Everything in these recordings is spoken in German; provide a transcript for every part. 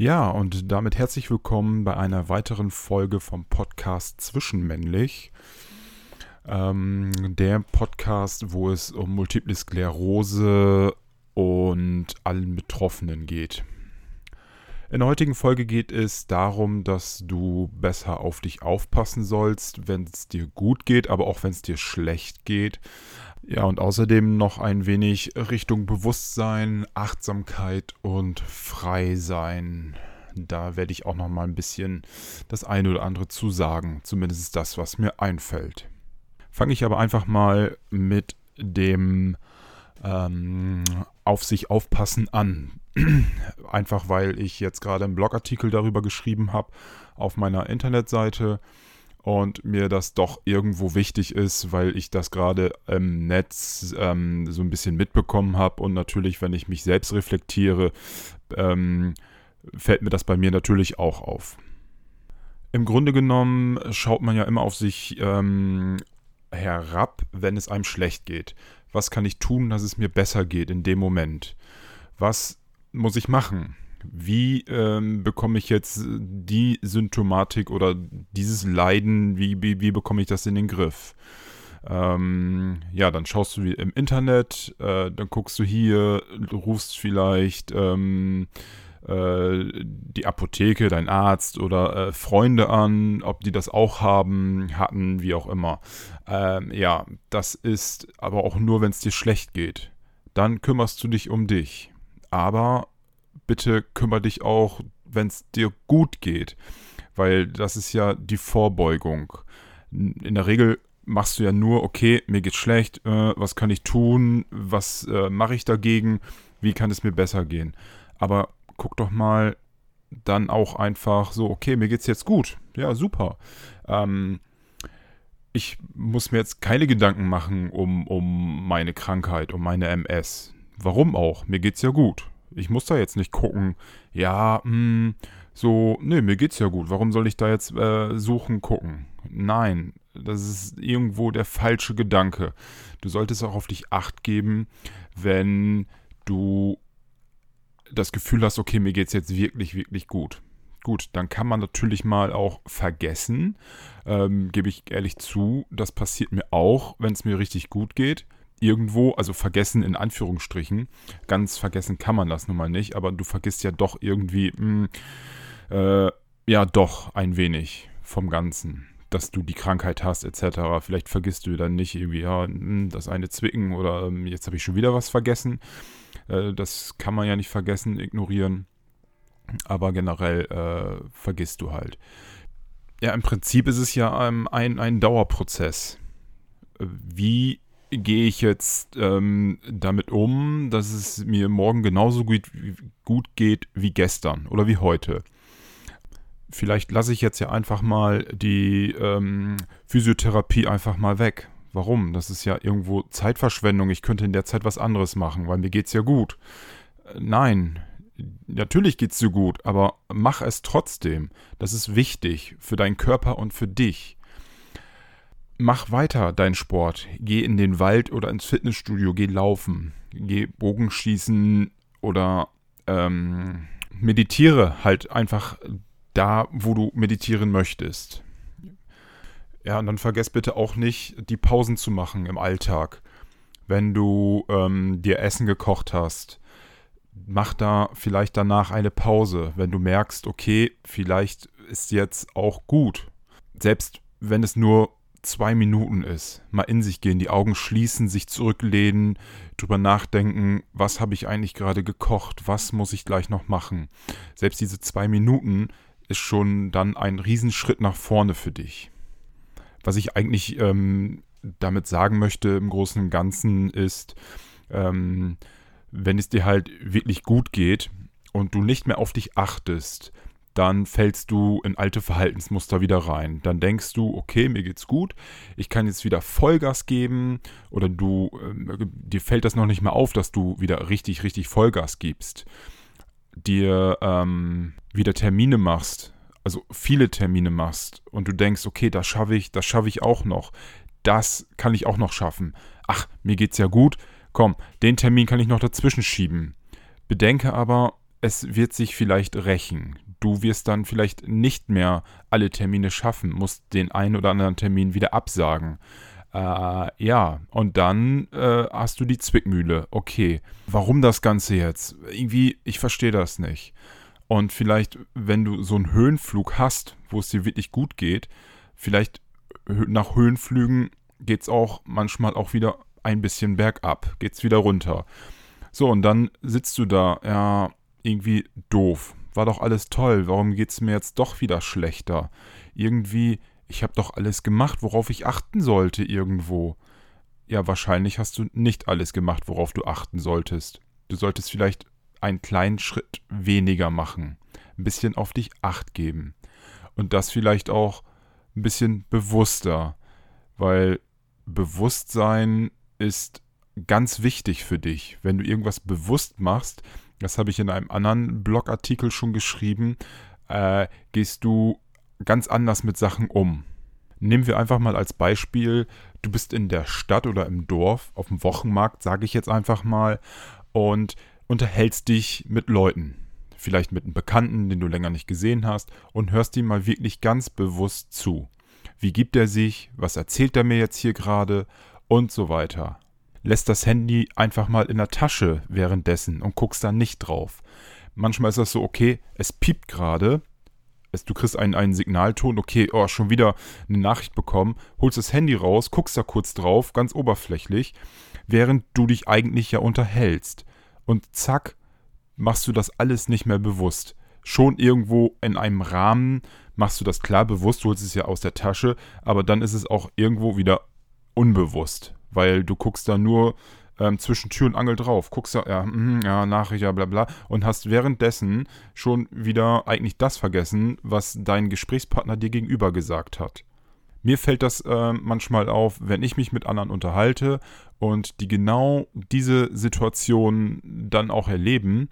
Ja, und damit herzlich willkommen bei einer weiteren Folge vom Podcast Zwischenmännlich. Ähm, der Podcast, wo es um Multiple Sklerose und allen Betroffenen geht. In der heutigen Folge geht es darum, dass du besser auf dich aufpassen sollst, wenn es dir gut geht, aber auch wenn es dir schlecht geht. Ja, und außerdem noch ein wenig Richtung Bewusstsein, Achtsamkeit und Freisein. Da werde ich auch noch mal ein bisschen das eine oder andere zu sagen, zumindest das, was mir einfällt. Fange ich aber einfach mal mit dem ähm, auf sich aufpassen an. Einfach weil ich jetzt gerade einen Blogartikel darüber geschrieben habe auf meiner Internetseite und mir das doch irgendwo wichtig ist, weil ich das gerade im Netz ähm, so ein bisschen mitbekommen habe und natürlich, wenn ich mich selbst reflektiere, ähm, fällt mir das bei mir natürlich auch auf. Im Grunde genommen schaut man ja immer auf sich ähm, herab, wenn es einem schlecht geht. Was kann ich tun, dass es mir besser geht in dem Moment? Was muss ich machen? Wie ähm, bekomme ich jetzt die Symptomatik oder dieses Leiden, wie, wie, wie bekomme ich das in den Griff? Ähm, ja, dann schaust du im Internet, äh, dann guckst du hier, rufst vielleicht ähm, äh, die Apotheke, dein Arzt oder äh, Freunde an, ob die das auch haben, hatten, wie auch immer. Ähm, ja, das ist aber auch nur, wenn es dir schlecht geht. Dann kümmerst du dich um dich. Aber bitte kümmere dich auch, wenn es dir gut geht. Weil das ist ja die Vorbeugung. In der Regel machst du ja nur, okay, mir geht's schlecht, äh, was kann ich tun, was äh, mache ich dagegen, wie kann es mir besser gehen. Aber guck doch mal dann auch einfach so, okay, mir geht's jetzt gut. Ja, super. Ähm, ich muss mir jetzt keine Gedanken machen um, um meine Krankheit, um meine MS. Warum auch? Mir geht's ja gut. Ich muss da jetzt nicht gucken, ja, mh, hm, so, nee, mir geht's ja gut. Warum soll ich da jetzt äh, suchen, gucken? Nein, das ist irgendwo der falsche Gedanke. Du solltest auch auf dich acht geben, wenn du das Gefühl hast, okay, mir geht es jetzt wirklich, wirklich gut. Gut, dann kann man natürlich mal auch vergessen, ähm, gebe ich ehrlich zu, das passiert mir auch, wenn es mir richtig gut geht. Irgendwo, also vergessen in Anführungsstrichen, ganz vergessen kann man das nun mal nicht, aber du vergisst ja doch irgendwie, mh, hm, äh, ja doch ein wenig vom Ganzen dass du die Krankheit hast, etc. Vielleicht vergisst du dann nicht irgendwie, ja, hm, das eine Zwicken oder ähm, jetzt habe ich schon wieder was vergessen. Äh, das kann man ja nicht vergessen, ignorieren. Aber generell äh, vergisst du halt. Ja, im Prinzip ist es ja ähm, ein, ein Dauerprozess. Wie gehe ich jetzt ähm, damit um, dass es mir morgen genauso gut, gut geht wie gestern oder wie heute? Vielleicht lasse ich jetzt ja einfach mal die ähm, Physiotherapie einfach mal weg Warum? Das ist ja irgendwo Zeitverschwendung. Ich könnte in der Zeit was anderes machen, weil mir geht's ja gut. Nein, natürlich geht's dir gut, aber mach es trotzdem. Das ist wichtig für deinen Körper und für dich. Mach weiter deinen Sport. Geh in den Wald oder ins Fitnessstudio, geh laufen, geh Bogenschießen oder ähm, meditiere halt einfach da, wo du meditieren möchtest. Ja, und dann vergesst bitte auch nicht, die Pausen zu machen im Alltag. Wenn du ähm, dir Essen gekocht hast, mach da vielleicht danach eine Pause, wenn du merkst, okay, vielleicht ist jetzt auch gut. Selbst wenn es nur zwei Minuten ist, mal in sich gehen, die Augen schließen, sich zurücklehnen, drüber nachdenken, was habe ich eigentlich gerade gekocht, was muss ich gleich noch machen. Selbst diese zwei Minuten ist schon dann ein Riesenschritt nach vorne für dich. Was ich eigentlich ähm, damit sagen möchte im Großen und Ganzen ist, ähm, wenn es dir halt wirklich gut geht und du nicht mehr auf dich achtest, dann fällst du in alte Verhaltensmuster wieder rein. Dann denkst du, okay, mir geht's gut, ich kann jetzt wieder Vollgas geben oder du, äh, dir fällt das noch nicht mehr auf, dass du wieder richtig, richtig Vollgas gibst. Dir ähm, wieder Termine machst, also viele Termine machst und du denkst, okay, das schaffe ich, das schaffe ich auch noch, das kann ich auch noch schaffen. Ach, mir geht's ja gut, komm, den Termin kann ich noch dazwischen schieben. Bedenke aber, es wird sich vielleicht rächen. Du wirst dann vielleicht nicht mehr alle Termine schaffen, musst den einen oder anderen Termin wieder absagen. Äh, ja, und dann äh, hast du die Zwickmühle. Okay, warum das Ganze jetzt? Irgendwie, ich verstehe das nicht. Und vielleicht, wenn du so einen Höhenflug hast, wo es dir wirklich gut geht, vielleicht nach Höhenflügen geht es auch manchmal auch wieder ein bisschen bergab, geht es wieder runter. So, und dann sitzt du da, ja, irgendwie doof. War doch alles toll, warum geht es mir jetzt doch wieder schlechter? Irgendwie, ich habe doch alles gemacht, worauf ich achten sollte irgendwo. Ja, wahrscheinlich hast du nicht alles gemacht, worauf du achten solltest. Du solltest vielleicht einen kleinen Schritt weniger machen, ein bisschen auf dich acht geben und das vielleicht auch ein bisschen bewusster, weil Bewusstsein ist ganz wichtig für dich. Wenn du irgendwas bewusst machst, das habe ich in einem anderen Blogartikel schon geschrieben, äh, gehst du ganz anders mit Sachen um. Nehmen wir einfach mal als Beispiel, du bist in der Stadt oder im Dorf, auf dem Wochenmarkt, sage ich jetzt einfach mal, und unterhältst dich mit Leuten. Vielleicht mit einem Bekannten, den du länger nicht gesehen hast, und hörst ihm mal wirklich ganz bewusst zu. Wie gibt er sich? Was erzählt er mir jetzt hier gerade? Und so weiter. Lässt das Handy einfach mal in der Tasche währenddessen und guckst da nicht drauf. Manchmal ist das so, okay, es piept gerade, du kriegst einen, einen Signalton, okay, oh, schon wieder eine Nachricht bekommen, holst das Handy raus, guckst da kurz drauf, ganz oberflächlich, während du dich eigentlich ja unterhältst und zack, machst du das alles nicht mehr bewusst. Schon irgendwo in einem Rahmen machst du das klar bewusst, du holst es ja aus der Tasche, aber dann ist es auch irgendwo wieder unbewusst, weil du guckst da nur ähm, zwischen Tür und Angel drauf, guckst da, ja, mm, ja, Nachricht, ja, bla bla, und hast währenddessen schon wieder eigentlich das vergessen, was dein Gesprächspartner dir gegenüber gesagt hat. Mir fällt das äh, manchmal auf, wenn ich mich mit anderen unterhalte und die genau diese Situation dann auch erleben,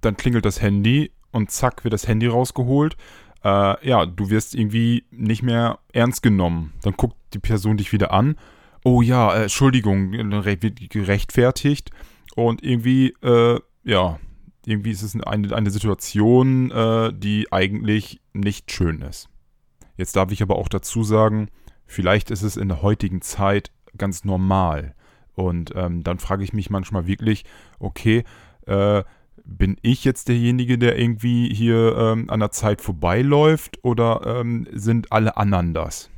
dann klingelt das Handy und zack wird das Handy rausgeholt. Äh, ja, du wirst irgendwie nicht mehr ernst genommen. Dann guckt die Person dich wieder an. Oh ja, äh, Entschuldigung, wird gerechtfertigt. Und irgendwie, äh, ja, irgendwie ist es eine, eine Situation, äh, die eigentlich nicht schön ist. Jetzt darf ich aber auch dazu sagen, vielleicht ist es in der heutigen Zeit ganz normal. Und ähm, dann frage ich mich manchmal wirklich, okay, äh, bin ich jetzt derjenige, der irgendwie hier ähm, an der Zeit vorbeiläuft oder ähm, sind alle anderen das?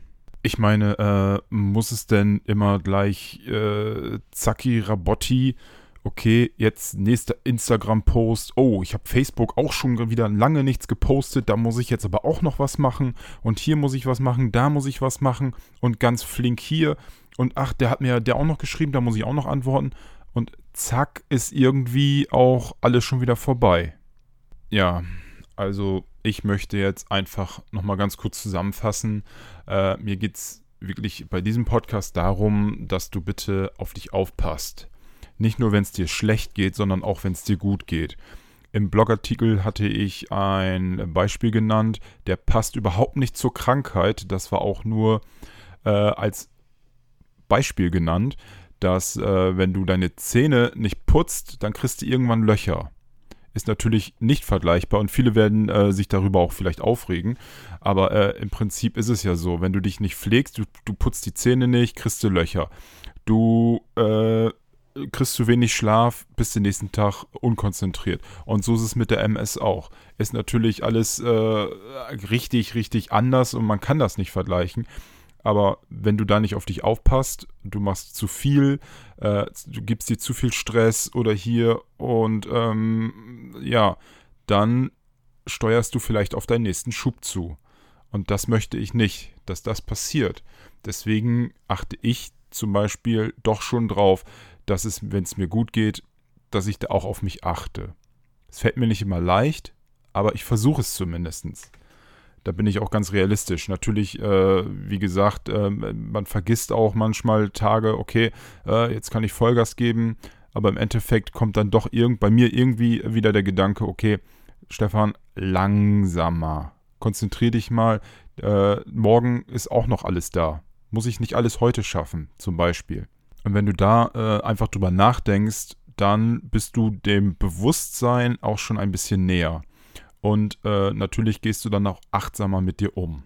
Ich meine, äh, muss es denn immer gleich äh, Zacki Rabotti okay, jetzt nächster Instagram-Post, oh, ich habe Facebook auch schon wieder lange nichts gepostet, da muss ich jetzt aber auch noch was machen. Und hier muss ich was machen, da muss ich was machen. Und ganz flink hier. Und ach, der hat mir der auch noch geschrieben, da muss ich auch noch antworten. Und zack ist irgendwie auch alles schon wieder vorbei. Ja, also ich möchte jetzt einfach nochmal ganz kurz zusammenfassen. Äh, mir geht es wirklich bei diesem Podcast darum, dass du bitte auf dich aufpasst. Nicht nur, wenn es dir schlecht geht, sondern auch, wenn es dir gut geht. Im Blogartikel hatte ich ein Beispiel genannt, der passt überhaupt nicht zur Krankheit. Das war auch nur äh, als Beispiel genannt, dass äh, wenn du deine Zähne nicht putzt, dann kriegst du irgendwann Löcher. Ist natürlich nicht vergleichbar und viele werden äh, sich darüber auch vielleicht aufregen. Aber äh, im Prinzip ist es ja so, wenn du dich nicht pflegst, du, du putzt die Zähne nicht, kriegst du Löcher. Du äh, kriegst zu wenig Schlaf, bist den nächsten Tag unkonzentriert. Und so ist es mit der MS auch. Ist natürlich alles äh, richtig, richtig anders und man kann das nicht vergleichen. Aber wenn du da nicht auf dich aufpasst, du machst zu viel, äh, du gibst dir zu viel Stress oder hier und ähm, ja, dann steuerst du vielleicht auf deinen nächsten Schub zu. Und das möchte ich nicht, dass das passiert. Deswegen achte ich zum Beispiel doch schon drauf, dass es, wenn es mir gut geht, dass ich da auch auf mich achte. Es fällt mir nicht immer leicht, aber ich versuche es zumindest. Da bin ich auch ganz realistisch. Natürlich, äh, wie gesagt, äh, man vergisst auch manchmal Tage, okay, äh, jetzt kann ich Vollgas geben, aber im Endeffekt kommt dann doch irgend, bei mir irgendwie wieder der Gedanke, okay, Stefan, langsamer. Konzentrier dich mal. Äh, morgen ist auch noch alles da. Muss ich nicht alles heute schaffen, zum Beispiel. Und wenn du da äh, einfach drüber nachdenkst, dann bist du dem Bewusstsein auch schon ein bisschen näher. Und äh, natürlich gehst du dann auch achtsamer mit dir um.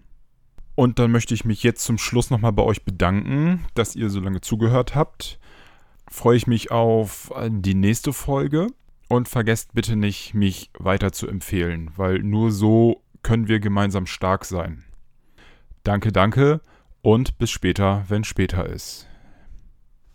Und dann möchte ich mich jetzt zum Schluss nochmal bei euch bedanken, dass ihr so lange zugehört habt. Freue ich mich auf die nächste Folge und vergesst bitte nicht, mich weiter zu empfehlen, weil nur so können wir gemeinsam stark sein. Danke, danke und bis später, wenn später ist.